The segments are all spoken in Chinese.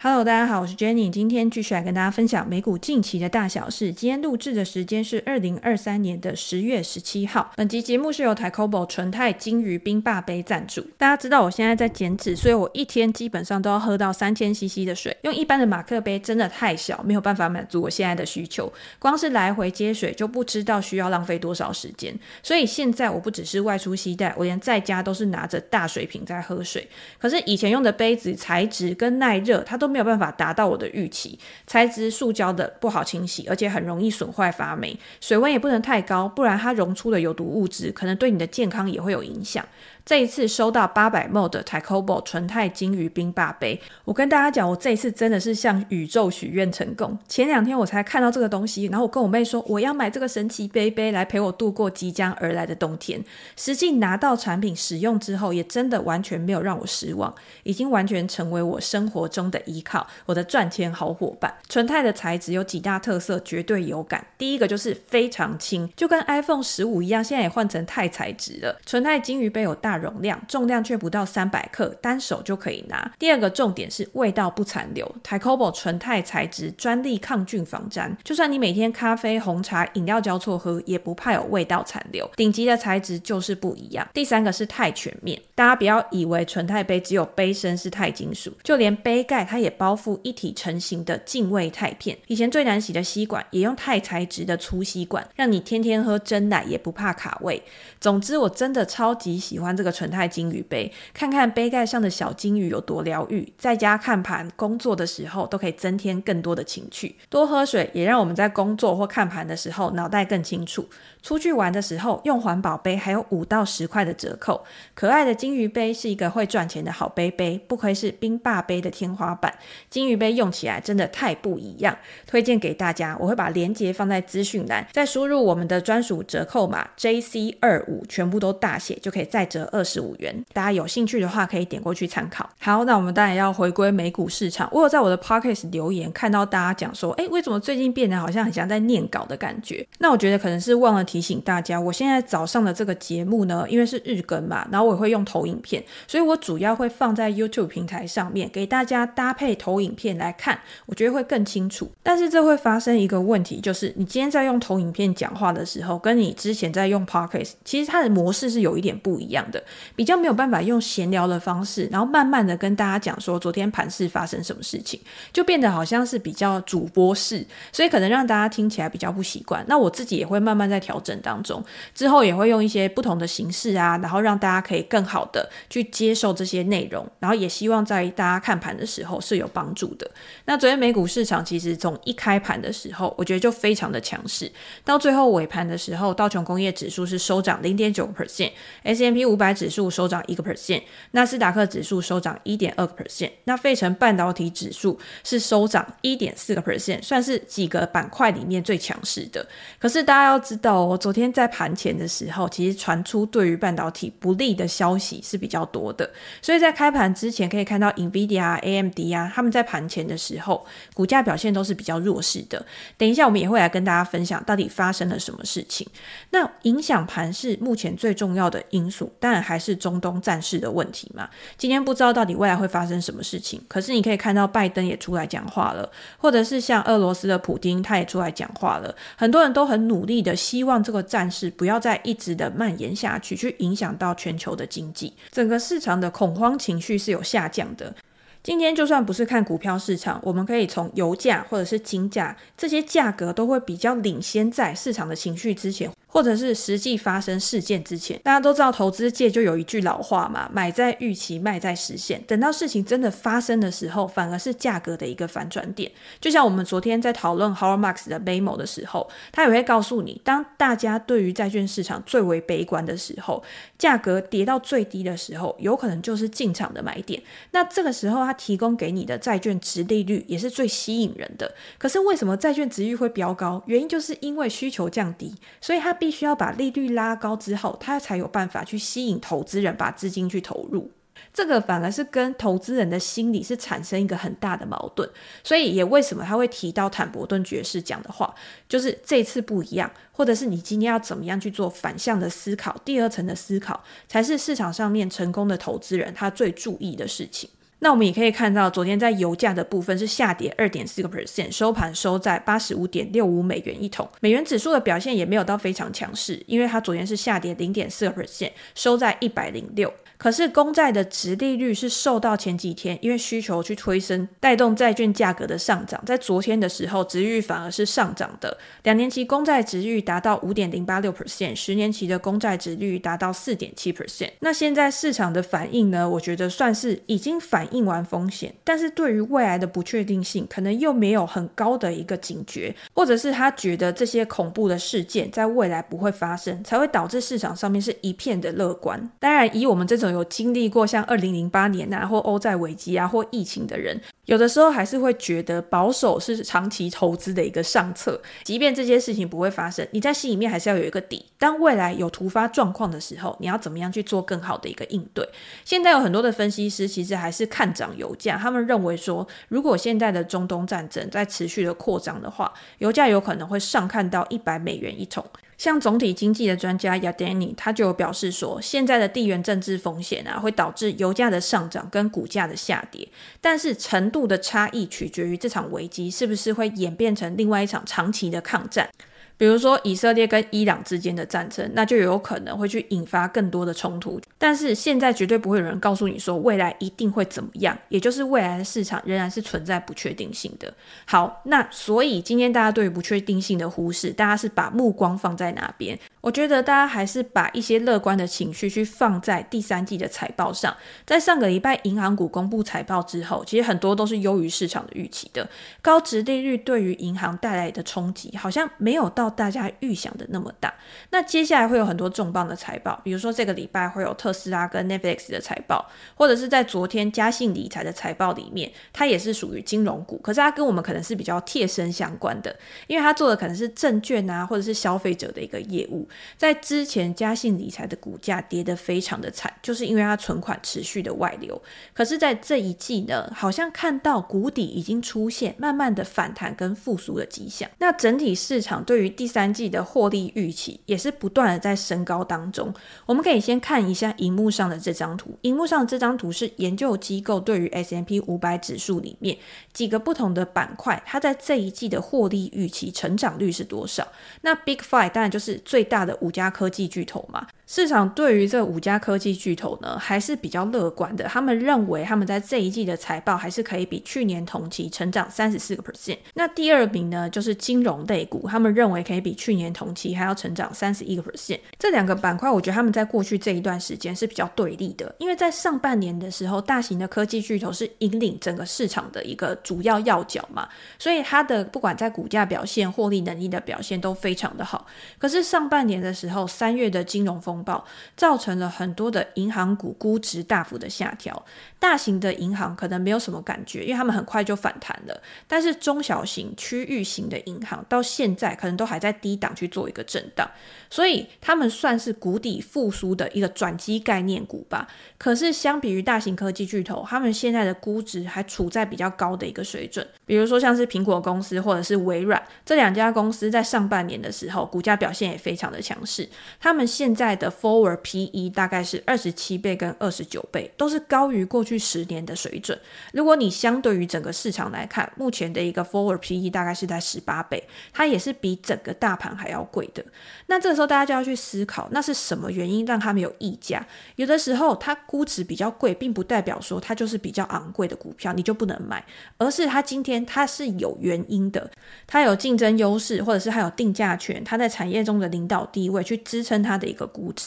Hello，大家好，我是 Jenny，今天继续来跟大家分享美股近期的大小事。今天录制的时间是二零二三年的十月十七号。本集节目是由 Taikobo 纯钛鲸鱼冰霸杯赞助。大家知道我现在在减脂，所以我一天基本上都要喝到三千 CC 的水。用一般的马克杯真的太小，没有办法满足我现在的需求。光是来回接水就不知道需要浪费多少时间。所以现在我不只是外出携带，我连在家都是拿着大水瓶在喝水。可是以前用的杯子材质跟耐热，它都没有办法达到我的预期，材质塑胶的不好清洗，而且很容易损坏发霉，水温也不能太高，不然它溶出的有毒物质可能对你的健康也会有影响。这一次收到八百 ml 的 Tacobo 纯钛金鱼冰霸杯，我跟大家讲，我这一次真的是向宇宙许愿成功。前两天我才看到这个东西，然后我跟我妹说我要买这个神奇杯杯来陪我度过即将而来的冬天。实际拿到产品使用之后，也真的完全没有让我失望，已经完全成为我生活中的依靠，我的赚钱好伙伴。纯钛的材质有几大特色，绝对有感。第一个就是非常轻，就跟 iPhone 十五一样，现在也换成钛材质了。纯钛金鱼杯有大容量，重量却不到三百克，单手就可以拿。第二个重点是味道不残留，Taikobo 纯钛材质专利抗菌防粘，就算你每天咖啡、红茶、饮料交错喝，也不怕有味道残留。顶级的材质就是不一样。第三个是钛全面，大家不要以为纯钛杯只有杯身是钛金属，就连杯盖它也包覆一体成型的净味钛片。以前最难洗的吸管也用钛材质的粗吸管，让你天天喝真奶也不怕卡胃。总之，我真的超级喜欢这个纯钛。金鱼杯，看看杯盖上的小金鱼有多疗愈，在家看盘、工作的时候都可以增添更多的情趣。多喝水也让我们在工作或看盘的时候脑袋更清楚。出去玩的时候用环保杯还有五到十块的折扣。可爱的鲸鱼杯是一个会赚钱的好杯杯，不愧是冰霸杯的天花板。鲸鱼杯用起来真的太不一样，推荐给大家。我会把链接放在资讯栏，再输入我们的专属折扣码 JC 二五，全部都大写，就可以再折二十五元。大家有兴趣的话可以点过去参考。好，那我们当然要回归美股市场。我有在我的 Podcast 留言看到大家讲说，诶，为什么最近变得好像很像在念稿的感觉？那我觉得可能是忘了。提醒大家，我现在早上的这个节目呢，因为是日更嘛，然后我也会用投影片，所以我主要会放在 YouTube 平台上面给大家搭配投影片来看，我觉得会更清楚。但是这会发生一个问题，就是你今天在用投影片讲话的时候，跟你之前在用 Podcast，其实它的模式是有一点不一样的，比较没有办法用闲聊的方式，然后慢慢的跟大家讲说昨天盘市发生什么事情，就变得好像是比较主播式，所以可能让大家听起来比较不习惯。那我自己也会慢慢在调。调整当中，之后也会用一些不同的形式啊，然后让大家可以更好的去接受这些内容，然后也希望在大家看盘的时候是有帮助的。那昨天美股市场其实从一开盘的时候，我觉得就非常的强势，到最后尾盘的时候，道琼工业指数是收涨零点九个 percent，S M P 五百指数收涨一个 percent，纳斯达克指数收涨一点二个 percent，那费城半导体指数是收涨一点四个 percent，算是几个板块里面最强势的。可是大家要知道，我昨天在盘前的时候，其实传出对于半导体不利的消息是比较多的，所以在开盘之前可以看到 NVIDIA、AMD 啊，他们在盘前的时候股价表现都是比较弱势的。等一下我们也会来跟大家分享到底发生了什么事情。那影响盘是目前最重要的因素，当然还是中东战事的问题嘛。今天不知道到底未来会发生什么事情，可是你可以看到拜登也出来讲话了，或者是像俄罗斯的普丁他也出来讲话了，很多人都很努力的希望。这个战事不要再一直的蔓延下去，去影响到全球的经济，整个市场的恐慌情绪是有下降的。今天就算不是看股票市场，我们可以从油价或者是金价这些价格都会比较领先在市场的情绪之前。或者是实际发生事件之前，大家都知道投资界就有一句老话嘛，买在预期，卖在实现。等到事情真的发生的时候，反而是价格的一个反转点。就像我们昨天在讨论 Howard Marks 的 Memo 的时候，他也会告诉你，当大家对于债券市场最为悲观的时候，价格跌到最低的时候，有可能就是进场的买点。那这个时候，他提供给你的债券殖利率也是最吸引人的。可是为什么债券殖利率会飙高？原因就是因为需求降低，所以它必须要把利率拉高之后，他才有办法去吸引投资人把资金去投入。这个反而是跟投资人的心理是产生一个很大的矛盾。所以也为什么他会提到坦伯顿爵士讲的话，就是这次不一样，或者是你今天要怎么样去做反向的思考，第二层的思考，才是市场上面成功的投资人他最注意的事情。那我们也可以看到，昨天在油价的部分是下跌二点四个 percent，收盘收在八十五点六五美元一桶。美元指数的表现也没有到非常强势，因为它昨天是下跌零点四个 percent，收在一百零六。可是公债的殖利率是受到前几天因为需求去推升，带动债券价格的上涨，在昨天的时候，殖利率反而是上涨的。两年期公债殖利率达到五点零八六 percent，十年期的公债殖利率达到四点七 percent。那现在市场的反应呢？我觉得算是已经反映完风险，但是对于未来的不确定性，可能又没有很高的一个警觉，或者是他觉得这些恐怖的事件在未来不会发生，才会导致市场上面是一片的乐观。当然，以我们这种有经历过像二零零八年啊，或欧债危机啊，或疫情的人，有的时候还是会觉得保守是长期投资的一个上策。即便这些事情不会发生，你在心里面还是要有一个底。当未来有突发状况的时候，你要怎么样去做更好的一个应对？现在有很多的分析师其实还是看涨油价，他们认为说，如果现在的中东战争在持续的扩张的话，油价有可能会上看到一百美元一桶。像总体经济的专家亚丹尼他就表示说，现在的地缘政治风险啊，会导致油价的上涨跟股价的下跌，但是程度度的差异取决于这场危机是不是会演变成另外一场长期的抗战。比如说以色列跟伊朗之间的战争，那就有可能会去引发更多的冲突。但是现在绝对不会有人告诉你说未来一定会怎么样，也就是未来的市场仍然是存在不确定性的。好，那所以今天大家对于不确定性的忽视，大家是把目光放在哪边？我觉得大家还是把一些乐观的情绪去放在第三季的财报上。在上个礼拜银行股公布财报之后，其实很多都是优于市场的预期的。高值利率对于银行带来的冲击，好像没有到大家预想的那么大。那接下来会有很多重磅的财报，比如说这个礼拜会有特斯拉跟 Netflix 的财报，或者是在昨天嘉信理财的财报里面，它也是属于金融股，可是它跟我们可能是比较贴身相关的，因为它做的可能是证券啊，或者是消费者的一个业务。在之前，嘉信理财的股价跌得非常的惨，就是因为它存款持续的外流。可是，在这一季呢，好像看到谷底已经出现，慢慢的反弹跟复苏的迹象。那整体市场对于第三季的获利预期也是不断的在升高当中。我们可以先看一下荧幕上的这张图，荧幕上这张图是研究机构对于 S M P 五百指数里面几个不同的板块，它在这一季的获利预期成长率是多少？那 Big Five 当然就是最大大的五家科技巨头嘛。市场对于这五家科技巨头呢，还是比较乐观的。他们认为他们在这一季的财报还是可以比去年同期成长三十四个 percent。那第二名呢，就是金融类股，他们认为可以比去年同期还要成长三十一个 percent。这两个板块，我觉得他们在过去这一段时间是比较对立的，因为在上半年的时候，大型的科技巨头是引领整个市场的一个主要要角嘛，所以它的不管在股价表现、获利能力的表现都非常的好。可是上半年的时候，三月的金融风暴造成了很多的银行股估值大幅的下调，大型的银行可能没有什么感觉，因为他们很快就反弹了。但是中小型、区域型的银行到现在可能都还在低档去做一个震荡，所以他们算是谷底复苏的一个转机概念股吧。可是相比于大型科技巨头，他们现在的估值还处在比较高的一个水准。比如说像是苹果公司或者是微软这两家公司，在上半年的时候，股价表现也非常的强势，他们现在的 forward PE 大概是二十七倍跟二十九倍，都是高于过去十年的水准。如果你相对于整个市场来看，目前的一个 forward PE 大概是在十八倍，它也是比整个大盘还要贵的。那这个时候大家就要去思考，那是什么原因让他们有溢价？有的时候它估值比较贵，并不代表说它就是比较昂贵的股票，你就不能买，而是它今天它是有原因的，它有竞争优势，或者是它有定价权，它在产业中的领导地位去支撑它的一个估值。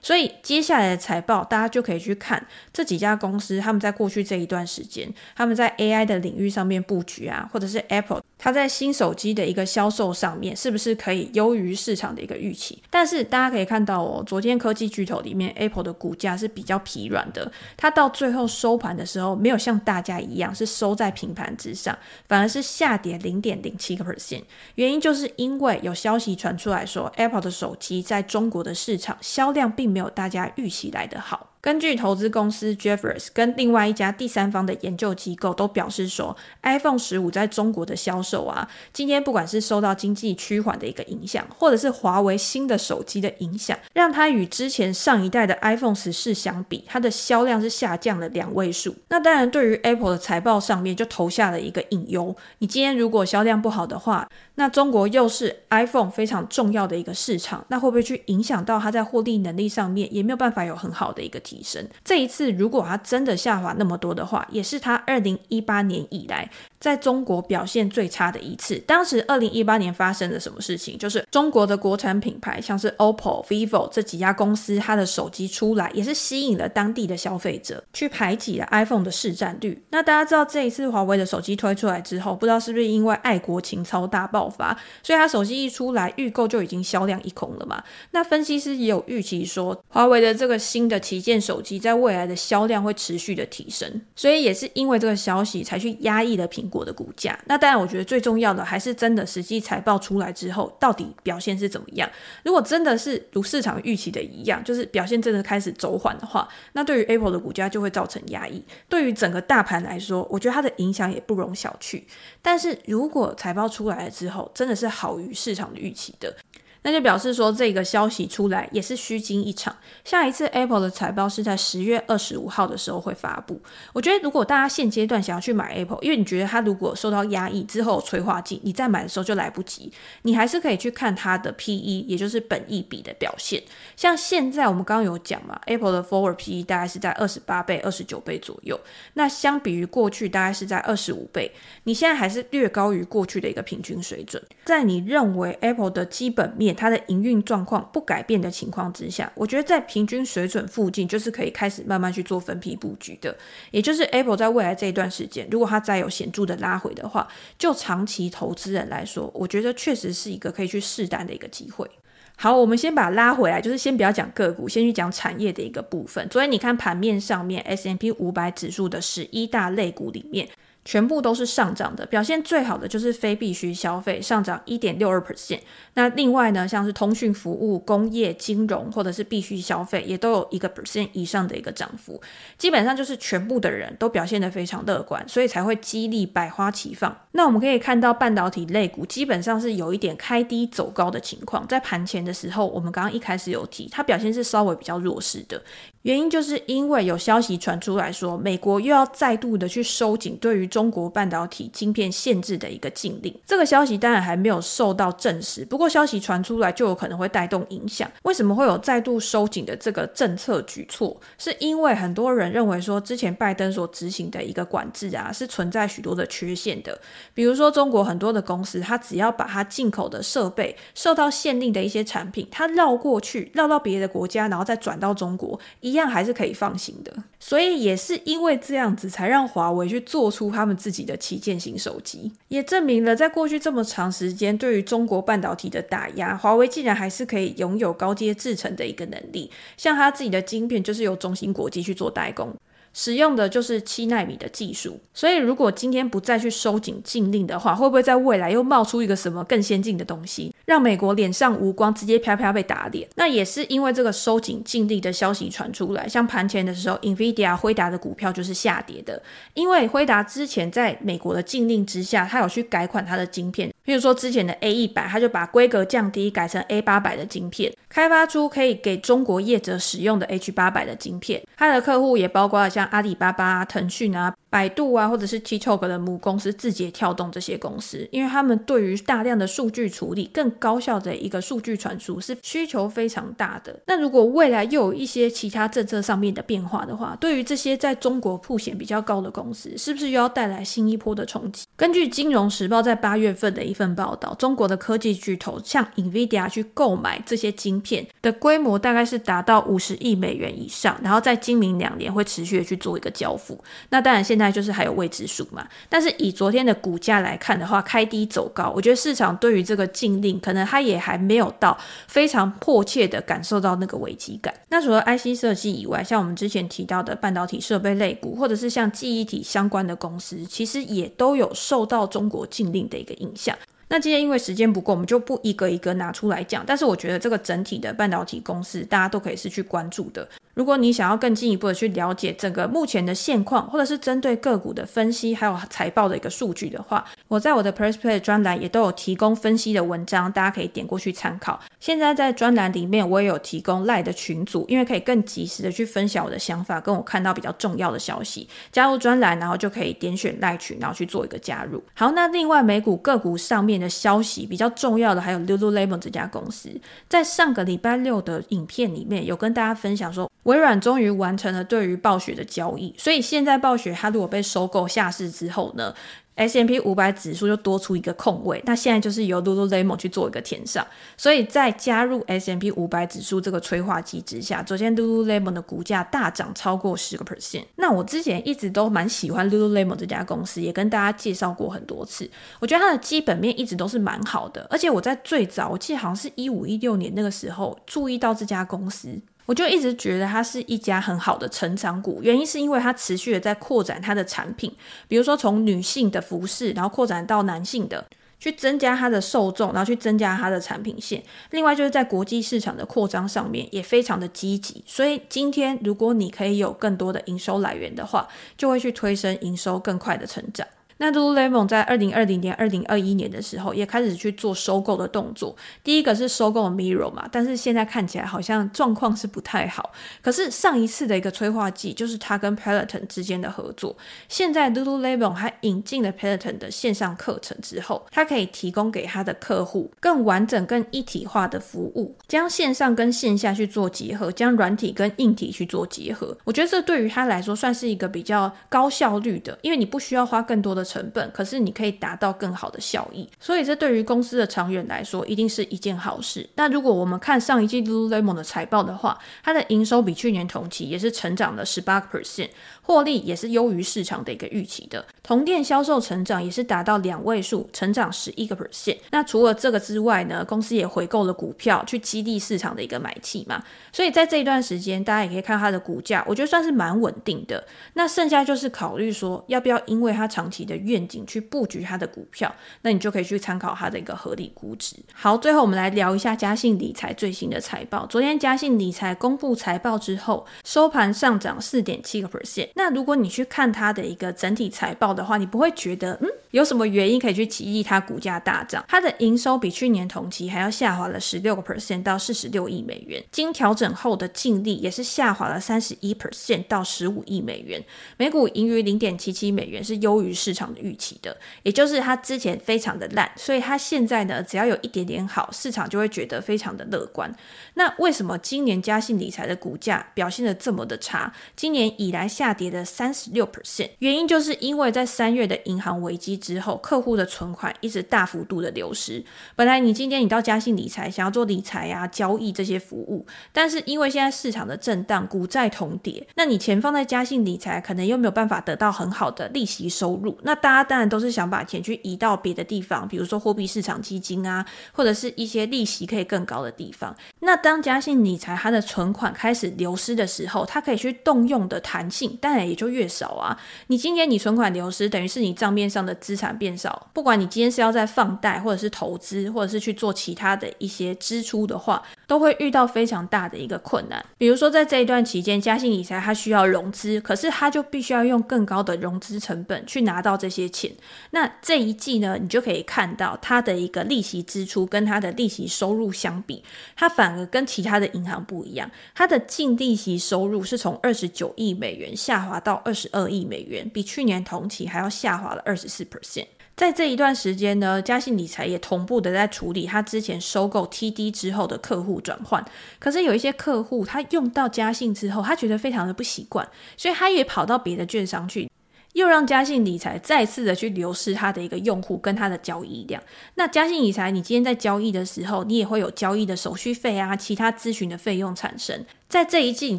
所以接下来的财报，大家就可以去看这几家公司，他们在过去这一段时间，他们在 AI 的领域上面布局啊，或者是 Apple，它在新手机的一个销售上面，是不是可以优于市场的一个预期？但是大家可以看到哦，昨天科技巨头里面，Apple 的股价是比较疲软的，它到最后收盘的时候，没有像大家一样是收在平盘之上，反而是下跌零点零七个 percent。原因就是因为有消息传出来说，Apple 的手机在中国的市场销量并没有大家预期来得好。根据投资公司 Jeffers 跟另外一家第三方的研究机构都表示说，iPhone 十五在中国的销售啊，今天不管是受到经济趋缓的一个影响，或者是华为新的手机的影响，让它与之前上一代的 iPhone 十四相比，它的销量是下降了两位数。那当然，对于 Apple 的财报上面就投下了一个隐忧。你今天如果销量不好的话，那中国又是 iPhone 非常重要的一个市场，那会不会去影响到它在获利能力上面，也没有办法有很好的一个提升？这一次如果它真的下滑那么多的话，也是它二零一八年以来在中国表现最差的一次。当时二零一八年发生了什么事情？就是中国的国产品牌，像是 OPPO、VIVO 这几家公司，它的手机出来也是吸引了当地的消费者，去排挤了 iPhone 的市占率。那大家知道这一次华为的手机推出来之后，不知道是不是因为爱国情操大爆发，所以它手机一出来预购就已经销量一空了嘛？那分析师也有预期说，华为的这个新的旗舰手机在未来的销量会持续的提升，所以也是因为这个消息才去压抑了苹果的股价。那当然，我觉得最重要的还是真的实际财报出来之后，到底表现是怎么样？如果真的是如市场预期的一样，就是表现真的开始走缓的话，那对于 Apple 的股价就会造成压抑。对于整个大盘来说，我觉得它的影响也不容小觑。但是如果财报出来了之后，真的是好于市场的预期的。那就表示说，这个消息出来也是虚惊一场。下一次 Apple 的财报是在十月二十五号的时候会发布。我觉得，如果大家现阶段想要去买 Apple，因为你觉得它如果受到压抑之后催化剂，你再买的时候就来不及。你还是可以去看它的 PE，也就是本益比的表现。像现在我们刚刚有讲嘛，Apple 的 Forward PE 大概是在二十八倍、二十九倍左右。那相比于过去，大概是在二十五倍。你现在还是略高于过去的一个平均水准。在你认为 Apple 的基本面，它的营运状况不改变的情况之下，我觉得在平均水准附近就是可以开始慢慢去做分批布局的。也就是 Apple 在未来这一段时间，如果它再有显著的拉回的话，就长期投资人来说，我觉得确实是一个可以去试单的一个机会。好，我们先把它拉回来，就是先不要讲个股，先去讲产业的一个部分。所以你看盘面上面 S M P 五百指数的十一大类股里面。全部都是上涨的，表现最好的就是非必需消费，上涨一点六二 percent。那另外呢，像是通讯服务、工业、金融或者是必需消费，也都有一个 percent 以上的一个涨幅。基本上就是全部的人都表现得非常乐观，所以才会激励百花齐放。那我们可以看到半导体类股基本上是有一点开低走高的情况，在盘前的时候，我们刚刚一开始有提，它表现是稍微比较弱势的。原因就是因为有消息传出来说，美国又要再度的去收紧对于中国半导体晶片限制的一个禁令。这个消息当然还没有受到证实，不过消息传出来就有可能会带动影响。为什么会有再度收紧的这个政策举措？是因为很多人认为说，之前拜登所执行的一个管制啊，是存在许多的缺陷的。比如说，中国很多的公司，它只要把它进口的设备受到限令的一些产品，它绕过去，绕到别的国家，然后再转到中国。一样还是可以放心的，所以也是因为这样子，才让华为去做出它他们自己的旗舰型手机，也证明了在过去这么长时间对于中国半导体的打压，华为竟然还是可以拥有高阶制程的一个能力，像他自己的晶片就是由中芯国际去做代工。使用的就是七纳米的技术，所以如果今天不再去收紧禁令的话，会不会在未来又冒出一个什么更先进的东西，让美国脸上无光，直接啪啪被打脸？那也是因为这个收紧禁令的消息传出来，像盘前的时候，NVIDIA 辉达的股票就是下跌的，因为辉达之前在美国的禁令之下，他有去改款他的晶片，比如说之前的 A 一百，它就把规格降低，改成 A 八百的晶片，开发出可以给中国业者使用的 H 八百的晶片，它的客户也包括了像。阿里巴巴啊、腾讯啊、百度啊，或者是 TikTok 的母公司字节跳动这些公司，因为他们对于大量的数据处理、更高效的一个数据传输是需求非常大的。那如果未来又有一些其他政策上面的变化的话，对于这些在中国曝险比较高的公司，是不是又要带来新一波的冲击？根据《金融时报》在八月份的一份报道，中国的科技巨头向 NVIDIA 去购买这些晶片的规模大概是达到五十亿美元以上，然后在今明两年会持续的去做一个交付。那当然现在就是还有未知数嘛。但是以昨天的股价来看的话，开低走高，我觉得市场对于这个禁令可能它也还没有到非常迫切的感受到那个危机感。那除了 IC 设计以外，像我们之前提到的半导体设备类股，或者是像记忆体相关的公司，其实也都有受到中国禁令的一个影响。那今天因为时间不够，我们就不一个一个拿出来讲。但是我觉得这个整体的半导体公司，大家都可以是去关注的。如果你想要更进一步的去了解整个目前的现况，或者是针对个股的分析，还有财报的一个数据的话，我在我的 Press Play 专栏也都有提供分析的文章，大家可以点过去参考。现在在专栏里面，我也有提供 Lie 的群组，因为可以更及时的去分享我的想法，跟我看到比较重要的消息。加入专栏，然后就可以点选 Lie 群，然后去做一个加入。好，那另外美股个股上面的消息比较重要的，还有 Lululemon 这家公司，在上个礼拜六的影片里面有跟大家分享说，微软终于完成了对于暴雪的交易，所以现在暴雪它如果被收购下市之后呢，S M P 五百指数就多出一个空位，那现在就是由 Lululemon 去做一个填上，所以在加入 S M P 五百指数这个催化剂之下，昨天 Lululemon 的股价大涨超过十个 percent。那我之前一直都蛮喜欢 Lululemon 这家公司，也跟大家介绍过很多次，我觉得它的基本面一直都是蛮好的，而且我在最早，我记得好像是一五一六年那个时候注意到这家公司。我就一直觉得它是一家很好的成长股，原因是因为它持续的在扩展它的产品，比如说从女性的服饰，然后扩展到男性的，去增加它的受众，然后去增加它的产品线。另外就是在国际市场的扩张上面也非常的积极，所以今天如果你可以有更多的营收来源的话，就会去推升营收更快的成长。那 Lululemon 在二零二零年、二零二一年的时候，也开始去做收购的动作。第一个是收购 Mirror 嘛，但是现在看起来好像状况是不太好。可是上一次的一个催化剂，就是他跟 Peloton 之间的合作。现在 Lululemon 还引进了 Peloton 的线上课程之后，它可以提供给他的客户更完整、更一体化的服务，将线上跟线下去做结合，将软体跟硬体去做结合。我觉得这对于他来说算是一个比较高效率的，因为你不需要花更多的。成本，可是你可以达到更好的效益，所以这对于公司的长远来说一定是一件好事。那如果我们看上一季 Lululemon 的财报的话，它的营收比去年同期也是成长了十八个 percent，获利也是优于市场的一个预期的。同店销售成长也是达到两位数，成长十一个 percent。那除了这个之外呢，公司也回购了股票去激励市场的一个买气嘛。所以在这一段时间，大家也可以看它的股价，我觉得算是蛮稳定的。那剩下就是考虑说，要不要因为它长期的愿景去布局它的股票，那你就可以去参考它的一个合理估值。好，最后我们来聊一下嘉信理财最新的财报。昨天嘉信理财公布财报之后，收盘上涨四点七个 percent。那如果你去看它的一个整体财报的话，你不会觉得嗯，有什么原因可以去激励它股价大涨？它的营收比去年同期还要下滑了十六个 percent 到四十六亿美元，经调整后的净利也是下滑了三十一 percent 到十五亿美元，每股盈余零点七七美元是优于市场的预期。的，也就是它之前非常的烂，所以它现在呢，只要有一点点好，市场就会觉得非常的乐观。那为什么今年嘉信理财的股价表现得这么的差？今年以来下跌的三十六 percent，原因就是因为在三月的银行危机之后，客户的存款一直大幅度的流失。本来你今天你到嘉信理财想要做理财啊、交易这些服务，但是因为现在市场的震荡，股债同跌，那你钱放在嘉信理财，可能又没有办法得到很好的利息收入。那那大家当然。都是想把钱去移到别的地方，比如说货币市场基金啊，或者是一些利息可以更高的地方。那当嘉信理财它的存款开始流失的时候，它可以去动用的弹性当然也就越少啊。你今天你存款流失，等于是你账面上的资产变少。不管你今天是要在放贷，或者是投资，或者是去做其他的一些支出的话，都会遇到非常大的一个困难。比如说在这一段期间，嘉信理财它需要融资，可是它就必须要用更高的融资成本去拿到这些钱。那这一季呢，你就可以看到它的一个利息支出跟它的利息收入相比，它反而跟其他的银行不一样。它的净利息收入是从二十九亿美元下滑到二十二亿美元，比去年同期还要下滑了二十四 percent。在这一段时间呢，嘉信理财也同步的在处理他之前收购 TD 之后的客户转换。可是有一些客户他用到嘉信之后，他觉得非常的不习惯，所以他也跑到别的券商去。又让嘉信理财再次的去流失它的一个用户跟它的交易量。那嘉信理财，你今天在交易的时候，你也会有交易的手续费啊，其他咨询的费用产生。在这一季，你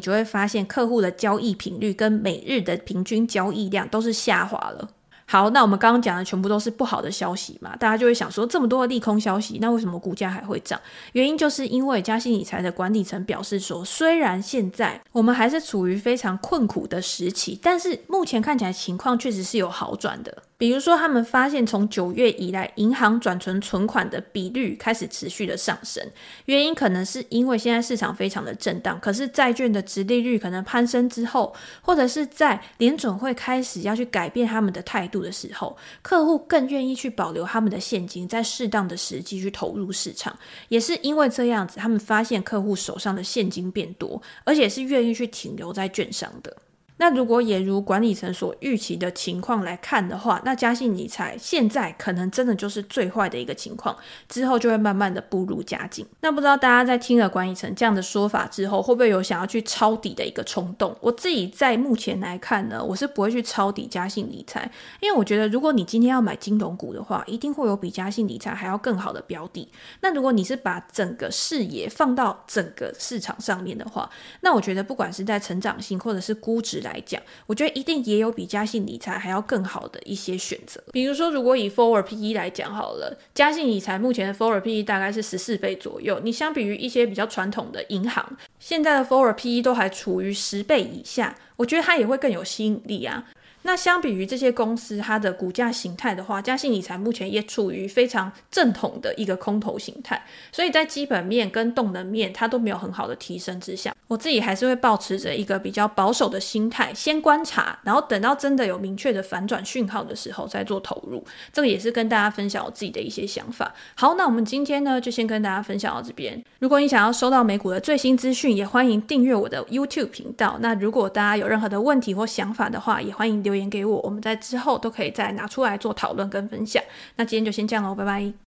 就会发现客户的交易频率跟每日的平均交易量都是下滑了。好，那我们刚刚讲的全部都是不好的消息嘛，大家就会想说，这么多的利空消息，那为什么股价还会涨？原因就是因为嘉信理财的管理层表示说，虽然现在我们还是处于非常困苦的时期，但是目前看起来情况确实是有好转的。比如说，他们发现从九月以来，银行转存存款的比率开始持续的上升，原因可能是因为现在市场非常的震荡，可是债券的殖利率可能攀升之后，或者是在联准会开始要去改变他们的态度的时候，客户更愿意去保留他们的现金，在适当的时机去投入市场，也是因为这样子，他们发现客户手上的现金变多，而且是愿意去停留在券商的。那如果也如管理层所预期的情况来看的话，那嘉信理财现在可能真的就是最坏的一个情况，之后就会慢慢的步入佳境。那不知道大家在听了管理层这样的说法之后，会不会有想要去抄底的一个冲动？我自己在目前来看呢，我是不会去抄底嘉信理财，因为我觉得如果你今天要买金融股的话，一定会有比嘉信理财还要更好的标的。那如果你是把整个视野放到整个市场上面的话，那我觉得不管是在成长性或者是估值来讲，我觉得一定也有比嘉信理财还要更好的一些选择。比如说，如果以 forward PE 来讲好了，嘉信理财目前的 forward PE 大概是十四倍左右。你相比于一些比较传统的银行，现在的 forward PE 都还处于十倍以下，我觉得它也会更有吸引力啊。那相比于这些公司，它的股价形态的话，嘉信理财目前也处于非常正统的一个空头形态，所以在基本面跟动能面，它都没有很好的提升之下，我自己还是会抱持着一个比较保守的心态，先观察，然后等到真的有明确的反转讯号的时候再做投入。这个也是跟大家分享我自己的一些想法。好，那我们今天呢，就先跟大家分享到这边。如果你想要收到美股的最新资讯，也欢迎订阅我的 YouTube 频道。那如果大家有任何的问题或想法的话，也欢迎留留言给我，我们在之后都可以再拿出来做讨论跟分享。那今天就先这样喽，拜拜。